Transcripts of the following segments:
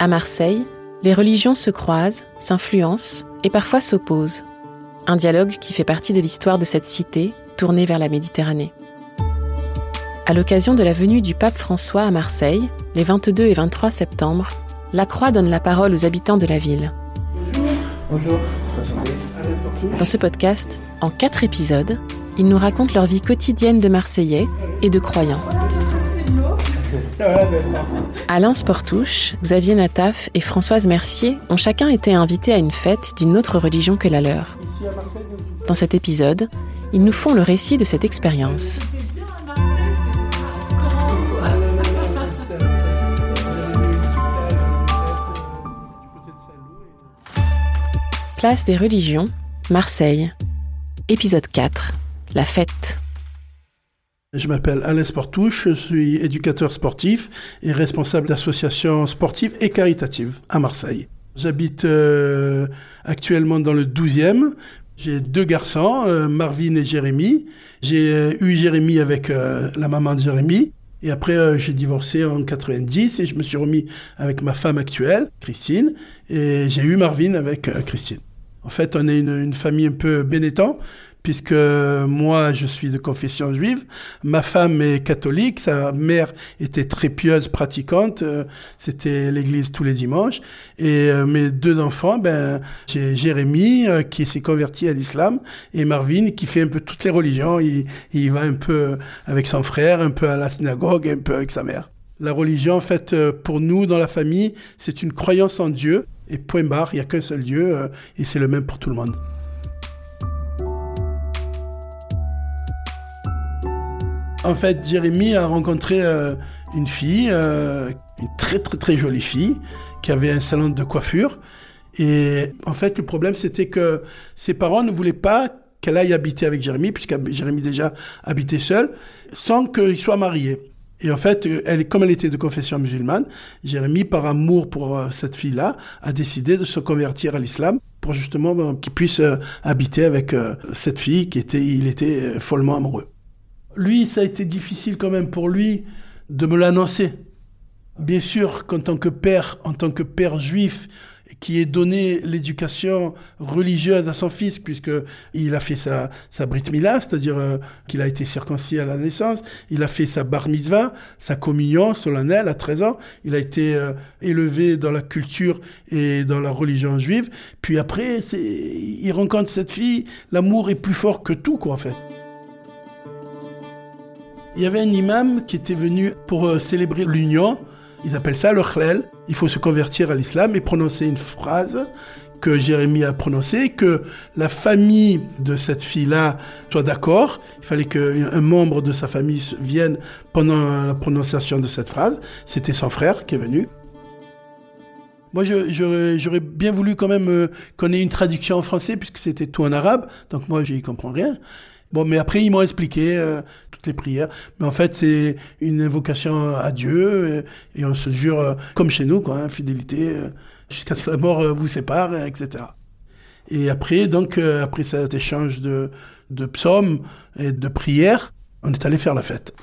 À Marseille, les religions se croisent, s'influencent et parfois s'opposent. Un dialogue qui fait partie de l'histoire de cette cité tournée vers la Méditerranée. À l'occasion de la venue du pape François à Marseille, les 22 et 23 septembre, la Croix donne la parole aux habitants de la ville. Bonjour. Dans ce podcast, en quatre épisodes, ils nous racontent leur vie quotidienne de Marseillais et de croyants. Alain Sportouche, Xavier Nataf et Françoise Mercier ont chacun été invités à une fête d'une autre religion que la leur. Dans cet épisode, ils nous font le récit de cette expérience. Place des religions, Marseille. Épisode 4. La fête. Je m'appelle Alain Sportouche, je suis éducateur sportif et responsable d'associations sportives et caritatives à Marseille. J'habite euh, actuellement dans le 12e. J'ai deux garçons, euh, Marvin et Jérémy. J'ai euh, eu Jérémy avec la maman de Jérémy. Et après, j'ai divorcé en 90 et je me suis remis avec ma femme actuelle, Christine. Et j'ai eu Marvin avec Christine. En fait, on est une, famille un peu bénétant, puisque moi, je suis de confession juive. Ma femme est catholique. Sa mère était très pieuse, pratiquante. Euh, c'était l'église tous les dimanches. Et euh, mes deux enfants, ben, j'ai Jérémy, euh, qui s'est converti à l'islam, et Marvin, qui fait un peu toutes les religions. Il, il va un peu avec son frère, un peu à la synagogue, un peu avec sa mère. La religion, en fait, pour nous, dans la famille, c'est une croyance en Dieu. Et point barre, il n'y a qu'un seul Dieu et c'est le même pour tout le monde. En fait, Jérémy a rencontré euh, une fille, euh, une très très très jolie fille, qui avait un salon de coiffure. Et en fait, le problème, c'était que ses parents ne voulaient pas qu'elle aille habiter avec Jérémy, puisque Jérémy déjà habitait seul, sans qu'il soit marié. Et en fait, elle, comme elle était de confession musulmane, Jérémie, par amour pour euh, cette fille-là, a décidé de se convertir à l'islam pour justement qu'il puisse habiter avec cette fille qui il était follement amoureux. Lui, ça a été difficile quand même pour lui de me l'annoncer. Bien sûr qu'en tant que père, en tant que père juif, qui ait donné l'éducation religieuse à son fils, puisque il a fait sa, sa brit milah, c'est-à-dire euh, qu'il a été circoncis à la naissance, il a fait sa bar mitzvah, sa communion solennelle à 13 ans, il a été euh, élevé dans la culture et dans la religion juive, puis après, il rencontre cette fille, l'amour est plus fort que tout, quoi, en fait. Il y avait un imam qui était venu pour euh, célébrer l'union, ils appellent ça le khlel. Il faut se convertir à l'islam et prononcer une phrase que Jérémie a prononcée, que la famille de cette fille-là soit d'accord. Il fallait qu'un membre de sa famille vienne pendant la prononciation de cette phrase. C'était son frère qui est venu. Moi, j'aurais bien voulu quand même euh, qu'on ait une traduction en français, puisque c'était tout en arabe. Donc moi, j'y comprends rien. Bon, mais après, ils m'ont expliqué euh, toutes les prières. Mais en fait, c'est une invocation à Dieu et, on se jure, euh, comme chez nous, quoi, hein, fidélité euh, jusqu'à ce que la mort vous sépare, etc. Et après, donc, après cet échange de, psaumes et de prières, on est allé faire la fête.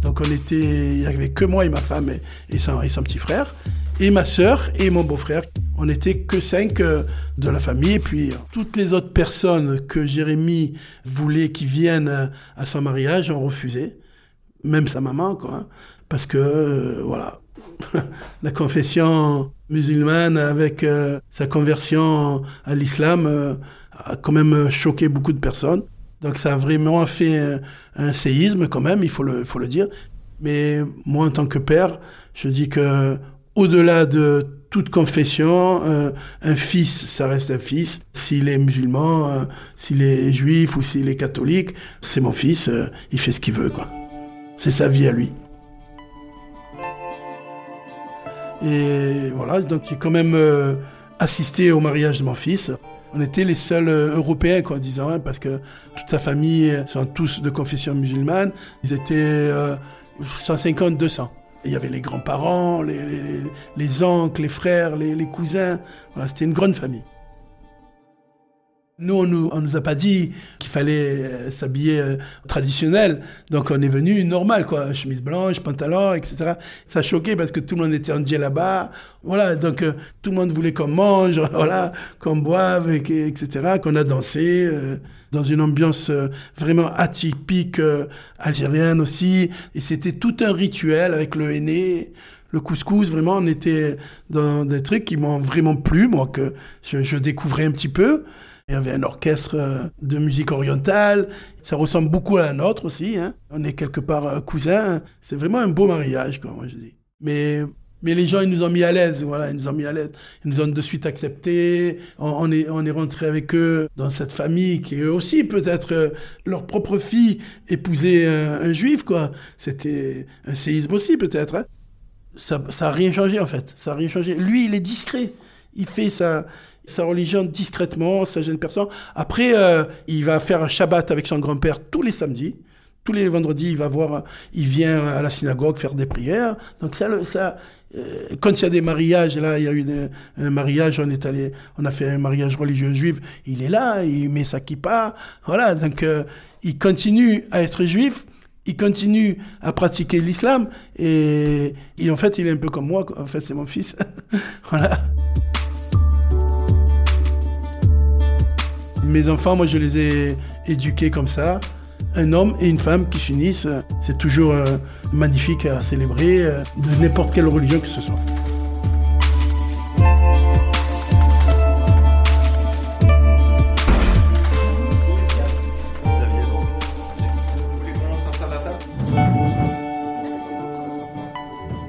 Donc, on était, il n'y avait que moi et ma femme et son petit frère et ma sœur et mon beau-frère. On n'était que cinq euh, de la famille. Et puis, euh, toutes les autres personnes que Jérémie voulait qui viennent euh, à son mariage ont refusé. Même sa maman, quoi. Hein. parce que, voilà, la confession musulmane avec sa conversion à l'islam a quand même choqué beaucoup de personnes. Donc ça a vraiment fait un, un séisme quand même, il faut le, faut le dire. Mais moi, en tant que père, je dis que au-delà de toute confession, euh, un fils, ça reste un fils. S'il est musulman, euh, s'il est juif ou s'il est catholique, c'est mon fils, euh, il fait ce qu'il veut, quoi. C'est sa vie à lui. Et voilà, donc j'ai quand même assisté au mariage de mon fils. On était les seuls Européens, quoi, disant, hein, parce que toute sa famille sont tous de confession musulmane. Ils étaient 150, 200. Il y avait les grands-parents, les, oncles, les frères, les, cousins. Voilà, c'était une grande famille. Nous, on nous, nous a pas dit qu'il fallait euh, s'habiller euh, traditionnel. Donc, on est venu normal, quoi. Chemise blanche, pantalon, etc. Ça choquait parce que tout le monde était en là-bas. Voilà. Donc, euh, tout le monde voulait qu'on mange, voilà, qu'on boive, etc., qu'on a dansé dans une ambiance euh, vraiment atypique euh, algérienne aussi. Et c'était tout un rituel avec le henné, le couscous. Vraiment, on était dans des trucs qui m'ont vraiment plu, moi, que je, découvrais un petit peu. Il y avait un orchestre euh, de musique orientale. Ça ressemble beaucoup à la nôtre aussi. Hein. On est quelque part cousins. C'est vraiment un beau mariage, quoi, moi je dis. Mais mais les gens, ils nous ont mis à l'aise, voilà, ils nous ont mis à l'aise. Ils nous ont de suite acceptés. On, est, on est rentré avec eux dans cette famille qui eux aussi, peut-être, euh, leur propre fille épousait un, juif, quoi. C'était un séisme aussi, peut-être. Hein. Ça n'a rien changé, en fait. Ça n'a rien changé. Lui, il est discret. Il fait sa, sa religion discrètement, ça gêne personne. Après, euh, il va faire un Shabbat avec son grand-père tous les samedis tous les vendredis, il va voir, il vient à la synagogue faire des prières. Donc ça, euh, quand il y a des mariages, là, il y a eu un mariage, on est allé, on a fait un mariage religieux juif, il est là, il met sa kippa, voilà, donc euh, il continue à être juif, il continue à pratiquer l'islam, et, et, en fait, il est un peu comme moi, en fait, c'est mon fils, voilà. Mes enfants, moi, je les ai éduqués comme ça un homme et une femme qui s'unissent, c'est toujours euh, magnifique à célébrer euh, de n'importe quelle religion que ce soit.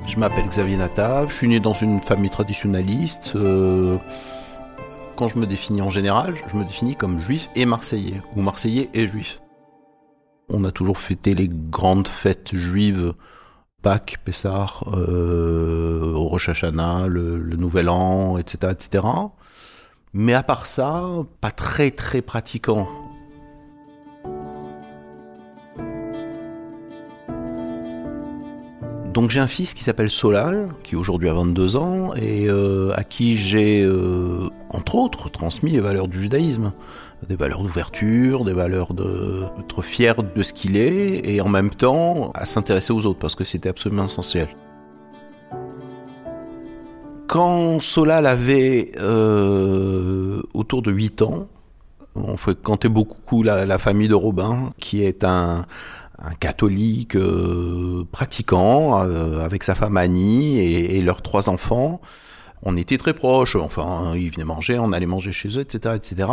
Je m'appelle Xavier Natav, je suis né dans une famille traditionnaliste. Euh, quand je me définis en général, je me définis comme juif et marseillais, ou marseillais et juif. On a toujours fêté les grandes fêtes juives, Pâques, Pessah, euh, Rosh Hashanah, le, le, Nouvel An, etc., etc. Mais à part ça, pas très très pratiquant. Donc j'ai un fils qui s'appelle Solal, qui aujourd'hui a 22 ans, et euh, à qui j'ai, euh, entre autres, transmis les valeurs du judaïsme des valeurs d'ouverture, des valeurs d'être fier de ce qu'il est, et en même temps à s'intéresser aux autres, parce que c'était absolument essentiel. Quand Solal avait euh, autour de 8 ans, on fréquentait beaucoup la, la famille de Robin, qui est un, catholique euh, pratiquant, euh, avec sa femme Annie et, leurs trois enfants on était très proches, enfin, ils venaient manger, on allait manger chez eux, etc., etc.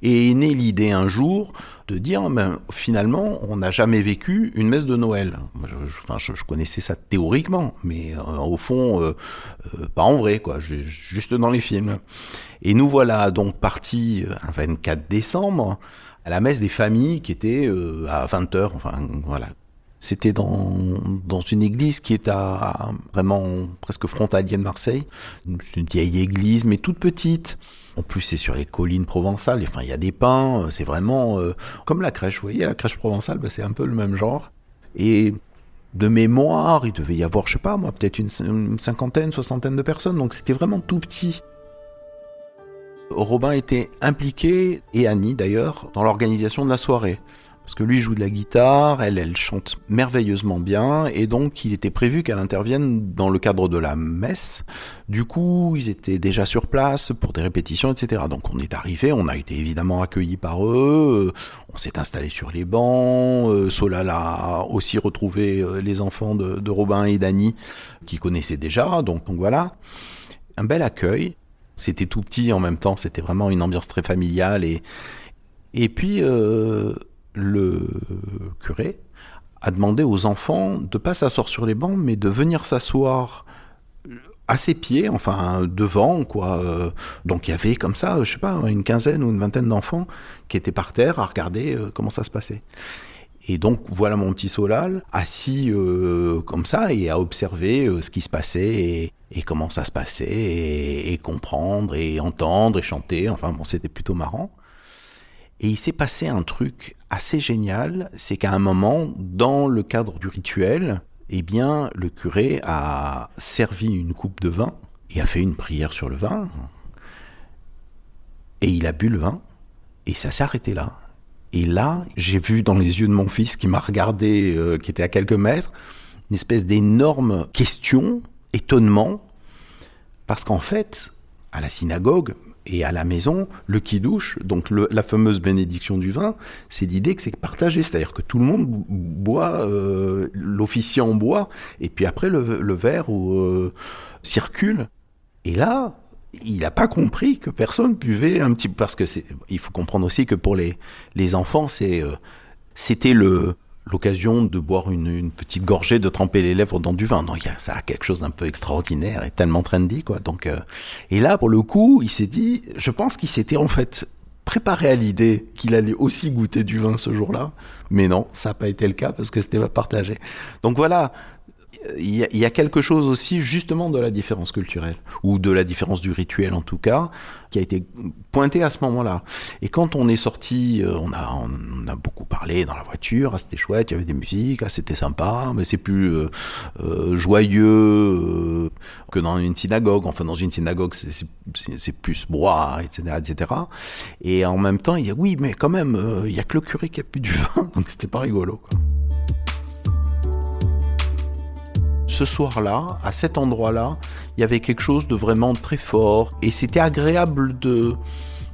Et est née l'idée un jour de dire, ben, finalement, on n'a jamais vécu une messe de Noël. je, je, connaissais ça théoriquement, mais euh, au fond, pas en vrai, quoi, juste dans les films. Et nous voilà donc partis un 24 décembre à la messe des familles qui était à 20h, enfin voilà, c'était dans, dans une église qui est à vraiment presque frontalier de Marseille. C'est une vieille église, mais toute petite. En plus, c'est sur les collines provençales. Enfin, il y a des pins. C'est vraiment euh, comme la crèche. Vous voyez, la crèche provençale, bah, c'est un peu le même genre. Et de mémoire, il devait y avoir, je sais pas moi, peut-être une, une, cinquantaine, soixantaine de personnes. Donc c'était vraiment tout petit. Robin était impliqué, et Annie d'ailleurs, dans l'organisation de la soirée. Parce que lui joue de la guitare, elle, elle chante merveilleusement bien, et donc il était prévu qu'elle intervienne dans le cadre de la messe. Du coup, ils étaient déjà sur place pour des répétitions, etc. Donc on est arrivé, on a été évidemment accueillis par eux, on s'est installé sur les bancs, euh, Solal a aussi retrouvé euh, les enfants de, Robin et d'Annie, qui connaissaient déjà, donc voilà. Un bel accueil, c'était tout petit en même temps, c'était vraiment une ambiance très familiale, et, et puis... Euh, le curé a demandé aux enfants de pas s'asseoir sur les bancs, mais de venir s'asseoir à ses pieds, enfin devant, quoi. Euh, donc il y avait comme ça, je sais pas, une quinzaine ou une vingtaine d'enfants qui étaient par terre à regarder euh, comment ça se passait. Et donc voilà mon petit Solal assis euh, comme ça et à observer ce qui se passait et, comment ça se passait et, et, comprendre et entendre et chanter. Enfin bon, c'était plutôt marrant. Et il s'est passé un truc assez génial, c'est qu'à un moment, dans le cadre du rituel, eh bien, le curé a servi une coupe de vin et a fait une prière sur le vin. Et il a bu le vin et ça s'est arrêté là. Et là, j'ai vu dans les yeux de mon fils qui m'a regardé, euh, qui était à quelques mètres, une espèce d'énorme question, étonnement, parce qu'en fait, à la synagogue, et à la maison, le qui-douche, donc la fameuse bénédiction du vin, c'est l'idée que c'est partagé. C'est-à-dire que tout le monde boit, euh, l'officiant boit, et puis après le, verre euh, circule. Et là, il n'a pas compris que personne buvait un petit peu. Parce que il faut comprendre aussi que pour les, les enfants, c'est, euh, c'était le, l'occasion de boire une, petite gorgée, de tremper les lèvres dans du vin. Donc ça a quelque chose d'un peu extraordinaire et tellement trendy, quoi. Donc, euh, et là, pour le coup, il s'est dit, je pense qu'il s'était en fait préparé à l'idée qu'il allait aussi goûter du vin ce jour-là, mais non, ça n'a pas été le cas parce que c'était pas partagé. Donc voilà, il y, a, quelque chose aussi justement de la différence culturelle, ou de la différence du rituel en tout cas, qui a été pointé à ce moment-là. Et quand on est sorti, euh, on a, on a beaucoup parlé dans la voiture, ah, c'était chouette, il y avait des musiques, ah, c'était sympa, mais c'est plus euh, euh, joyeux que dans une synagogue. Enfin, dans une synagogue, c'est plus bois, etc., etc. Et en même temps, il y a oui, mais quand même, il y a que le curé qui a plus du vin, donc c'était pas rigolo. Ce soir-là, à cet endroit-là, il y avait quelque chose de vraiment très fort et c'était agréable de,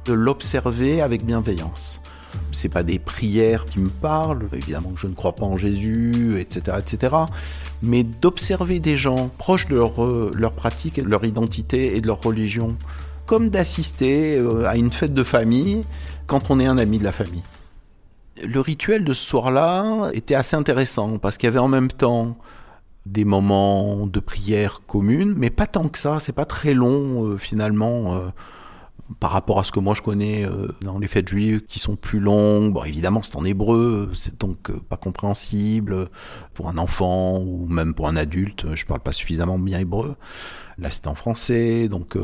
l'observer avec bienveillance. C'est pas des prières qui me parlent, évidemment que je ne crois pas en Jésus, etc., etc. Mais d'observer des gens proches de leur, leur pratique, de leur identité et de leur religion, comme d'assister euh, à une fête de famille quand on est un ami de la famille. Le rituel de ce soir-là était assez intéressant parce qu'il y avait en même temps des moments de prière commune, mais pas tant que ça, c'est pas très long euh, finalement euh, par rapport à ce que moi je connais euh, dans les fêtes juives qui sont plus longues. Bon, évidemment, c'est en hébreu, c'est donc pas compréhensible pour un enfant ou même pour un adulte. Je parle pas suffisamment bien hébreu. Là, c'est en français, donc.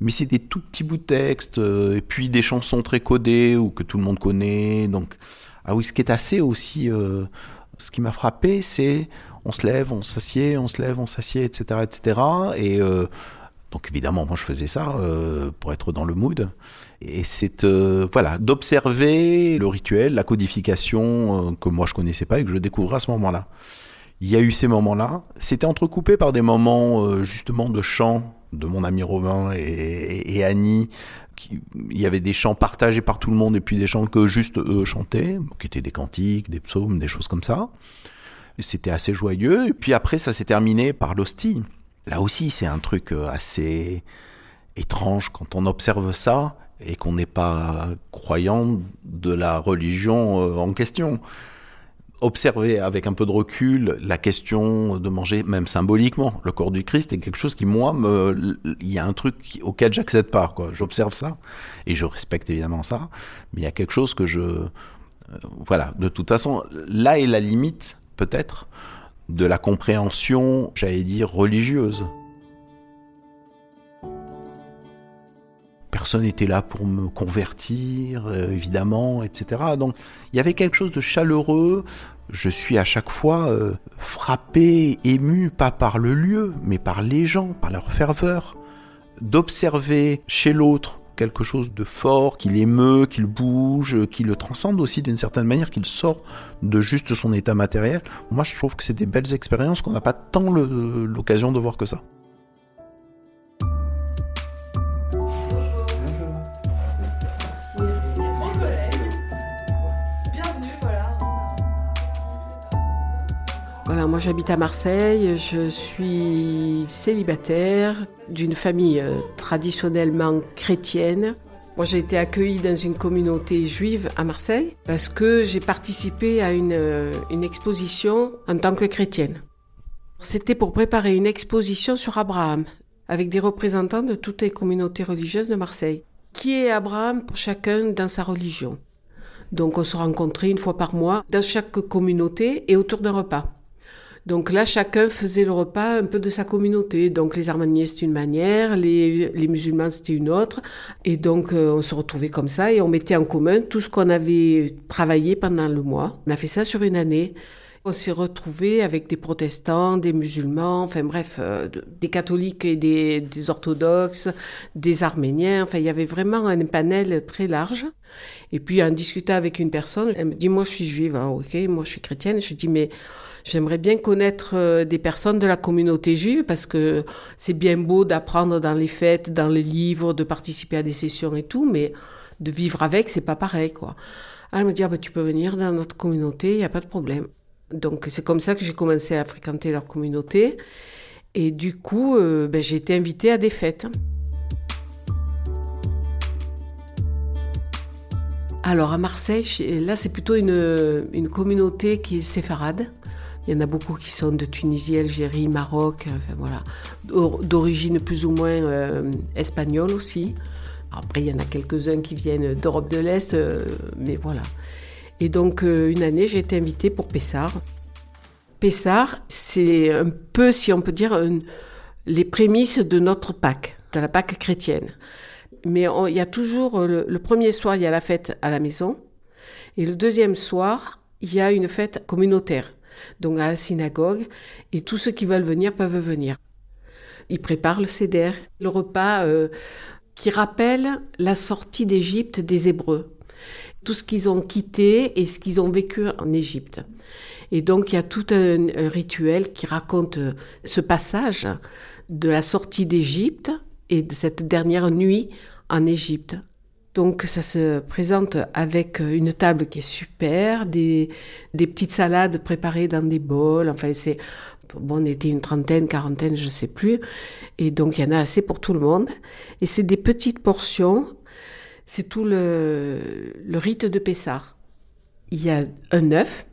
mais c'est des tout petits bouts de texte et puis des chansons très codées ou que tout le monde connaît. Donc, ah oui, ce qui est assez aussi. ce qui m'a frappé, c'est on se lève, on s'assied, on se lève, on s'assied, etc., etc. Et euh, donc évidemment, moi je faisais ça euh, pour être dans le mood. Et c'est euh, voilà d'observer le rituel, la codification que moi je connaissais pas et que je découvrais à ce moment-là. Il y a eu ces moments-là. C'était entrecoupé par des moments justement de chant de mon ami Romain et, Annie. il y avait des chants partagés par tout le monde et puis des chants que juste eux chantaient, qui étaient des cantiques, des psaumes, des choses comme ça. C'était assez joyeux. Et puis après, ça s'est terminé par l'hostie. Là aussi, c'est un truc euh, assez étrange quand on observe ça et qu'on n'est pas croyant de la religion euh, en question. Observer avec un peu de recul la question de manger, même symboliquement, le corps du Christ est quelque chose qui, moi, me, il y a un truc auquel j'accède pas. J'observe ça et je respecte évidemment ça, mais il y a quelque chose que je, euh, voilà. De toute façon, là est la limite peut-être, de la compréhension, j'allais dire, religieuse. Personne n'était là pour me convertir, euh, évidemment, etc. Donc il y avait quelque chose de chaleureux. Je suis à chaque fois euh, frappé, ému, pas par le lieu, mais par les gens, par leur ferveur. D'observer chez l'autre quelque chose de fort, qu'il émeut, qu'il bouge, qui le transcende aussi d'une certaine manière, qu'il sort de juste son état matériel. Moi, je trouve que c'est des belles expériences qu'on n'a pas tant l'occasion de voir que ça. Moi j'habite à Marseille, je suis célibataire d'une famille euh, traditionnellement chrétienne. Moi j'ai été accueillie dans une communauté juive à Marseille parce que j'ai participé à euh, une exposition en tant que chrétienne. C'était pour préparer une exposition sur Abraham. avec des représentants de toutes les communautés religieuses de Marseille. Qui est Abraham pour chacun dans sa religion? Donc on se rencontrait une fois par mois dans chaque communauté et autour d'un repas. Donc là, chacun faisait le repas un peu de sa communauté. Donc les Armaniens, c'était une manière, les, les musulmans, c'était une autre. Et donc euh, on se retrouvait comme ça et on mettait en commun tout ce qu'on avait travaillé pendant le mois. On a fait ça sur une année. On s'est retrouvés avec des protestants, des musulmans, enfin bref, euh, des catholiques et des, des, orthodoxes, des arméniens. Enfin, il y avait vraiment un panel très large. Et puis, en discutant avec une personne, elle me dit, moi, je suis juive, hein, ok, moi, je suis chrétienne. Je dis, mais J'aimerais bien connaître euh, des personnes de la communauté juive parce que c'est bien beau d'apprendre dans les fêtes, dans les livres, de participer à des sessions et tout, mais de vivre avec, c'est pas pareil, quoi. Elle me dit, ah, ben, tu peux venir dans notre communauté, il n'y a pas de problème. Donc c'est comme ça que j'ai commencé à fréquenter leur communauté. Et du coup, euh, ben, j'ai été invitée à des fêtes. Alors à Marseille, là c'est plutôt une, une communauté qui est séfarade. Il y en a beaucoup qui sont de Tunisie, Algérie, Maroc, enfin, voilà, d'origine plus ou moins euh, espagnole aussi. Après, il y en a quelques-uns qui viennent d'Europe de l'Est, euh, mais voilà. Et donc, euh, une année, j'ai été invitée pour Pessard. Pessard, c'est un peu, si on peut dire, les prémices de notre Pâques, de la Pâques chrétienne. Mais il y a toujours, le premier soir, il y a la fête à la maison. Et le deuxième soir, il y a une fête communautaire donc à la synagogue, et tous ceux qui veulent venir peuvent venir. Ils préparent le seder, le repas euh, qui rappelle la sortie d'Égypte des Hébreux, tout ce qu'ils ont quitté et ce qu'ils ont vécu en Égypte. Et donc il y a tout un, rituel qui raconte euh, ce passage de la sortie d'Égypte et de cette dernière nuit en Égypte. Donc ça se présente avec une table qui est super, des, petites salades préparées dans des bols. Enfin, c'est bon, on était une trentaine, quarantaine, je sais plus. Et donc il y en a assez pour tout le monde. Et c'est des petites portions. C'est tout le, le rite de Pessard. Il y a un œuf.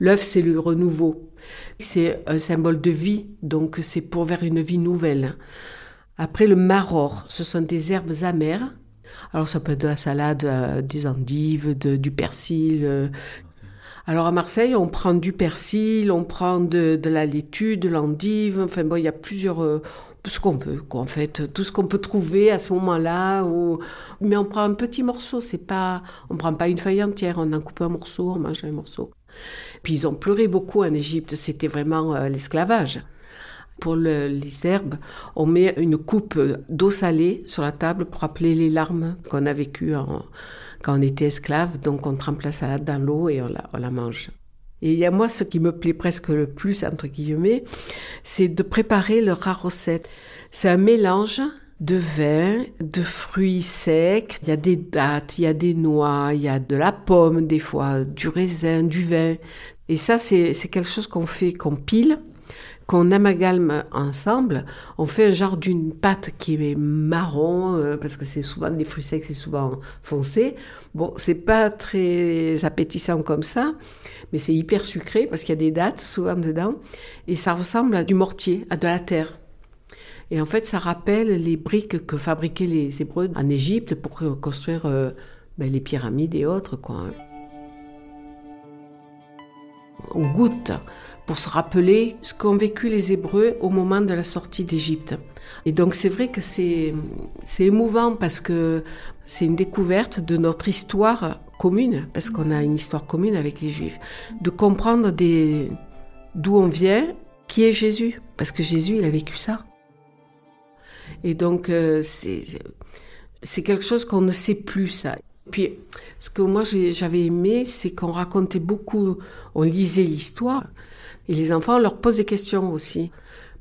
L'œuf, c'est le renouveau. C'est un symbole de vie, donc c'est pour vers une vie nouvelle. Après, le maror, ce sont des herbes amères alors ça peut être de la salade, euh, des endives, du persil. Euh. Alors à Marseille, on prend du persil, on prend de, la laitue, de l'endive. Enfin bon, il y a plusieurs euh, ce qu'on veut, quoi, en fait, tout ce qu'on peut trouver à ce moment-là. Mais on prend un petit morceau, c'est pas, on prend pas une feuille entière, on en coupe un morceau, on mange un morceau. Puis ils ont pleuré beaucoup en Égypte, c'était vraiment l'esclavage. Pour les herbes, on met une coupe d'eau salée sur la table pour rappeler les larmes qu'on a vécues quand on était esclave. Donc on trempe la salade dans l'eau et on la, mange. Et il y a moi, ce qui me plaît presque le plus, entre guillemets, c'est de préparer le recette. C'est un mélange de vin, de fruits secs. Il y a des dattes, il y a des noix, il y a de la pomme des fois, du raisin, du vin. Et ça, c'est quelque chose qu'on fait, qu'on pile qu'on amalgame ensemble, on fait un genre d'une pâte qui est marron, euh, parce que c'est souvent des fruits secs, c'est souvent foncé. Bon, c'est pas très appétissant comme ça, mais c'est hyper sucré parce qu'il y a des dattes souvent dedans, et ça ressemble à du mortier, à de la terre. Et en fait, ça rappelle les briques que fabriquaient les Hébreux en Égypte pour construire euh, ben, les pyramides et autres. On goûte pour se rappeler ce qu'ont vécu les Hébreux au moment de la sortie d'Égypte. Et donc c'est vrai que c'est émouvant parce que c'est une découverte de notre histoire commune, parce qu'on a une histoire commune avec les Juifs, de comprendre d'où on vient, qui est Jésus, parce que Jésus il a vécu ça. Et donc euh, c'est quelque chose qu'on ne sait plus ça. Puis ce que moi j'avais aimé, c'est qu'on racontait beaucoup, on lisait l'histoire. Et les enfants, leur pose des questions aussi.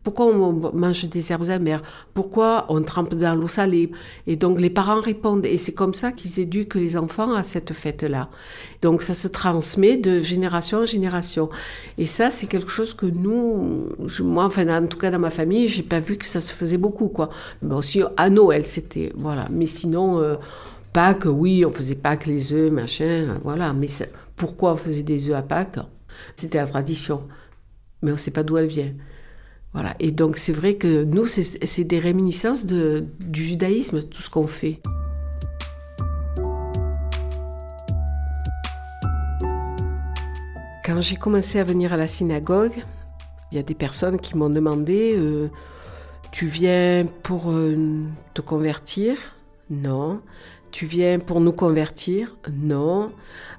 Pourquoi on mange des herbes amères? Pourquoi on trempe dans l'eau salée? Et donc les parents répondent. Et c'est comme ça qu'ils éduquent les enfants à cette fête-là. Donc ça se transmet de génération en génération. Et ça, c'est quelque chose que nous, moi, enfin, en tout cas dans ma famille, j'ai pas vu que ça se faisait beaucoup, quoi. Mais aussi à Noël, c'était, voilà. Mais sinon, euh, Pâques, oui, on faisait Pâques, les œufs, machin, voilà. Mais pourquoi on faisait des œufs à Pâques? C'était la tradition mais on ne sait pas d'où elle vient. Voilà. Et donc c'est vrai que nous, c'est des réminiscences de, du judaïsme, tout ce qu'on fait. Quand j'ai commencé à venir à la synagogue, il y a des personnes qui m'ont demandé euh, Tu viens pour euh, te convertir? Non. Tu viens pour nous convertir? Non.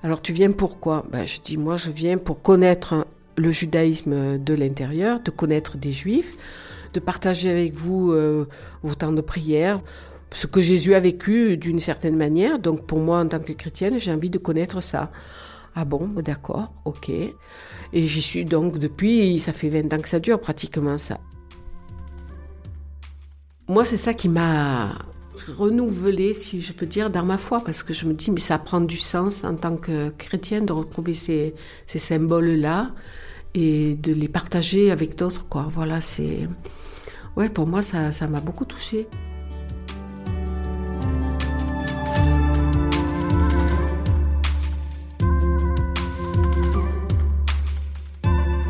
Alors tu viens pourquoi ben, Je dis Moi, je viens pour connaître le judaïsme de l'intérieur, de connaître des juifs, de partager avec vous euh, vos temps de prière, ce que Jésus a vécu d'une certaine manière. Donc pour moi, en tant que chrétienne, j'ai envie de connaître ça. Ah bon, d'accord, ok. Et j'y suis donc depuis, ça fait 20 ans que ça dure pratiquement ça. Moi, c'est ça qui m'a renouvelé, si je peux dire, dans ma foi, parce que je me dis, mais ça prend du sens en tant que chrétienne de retrouver ces, ces symboles-là et de les partager avec d'autres, quoi. Voilà, c'est... Ouais, pour moi, ça, ça m'a beaucoup touchée.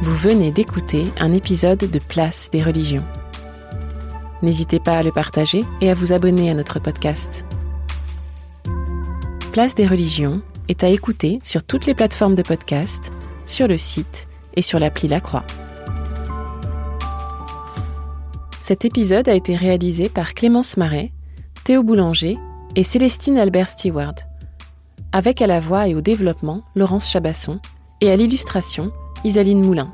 Vous venez d'écouter un épisode de Place des religions. N'hésitez pas à le partager et à vous abonner à notre podcast. Place des religions est à écouter sur toutes les plateformes de podcast, sur le site et sur l'appli La Croix. Cet épisode a été réalisé par Clémence Marais, Théo Boulanger et Célestine Albert Stewart, avec à la voix et au développement Laurence Chabasson et à l'illustration Isaline Moulin.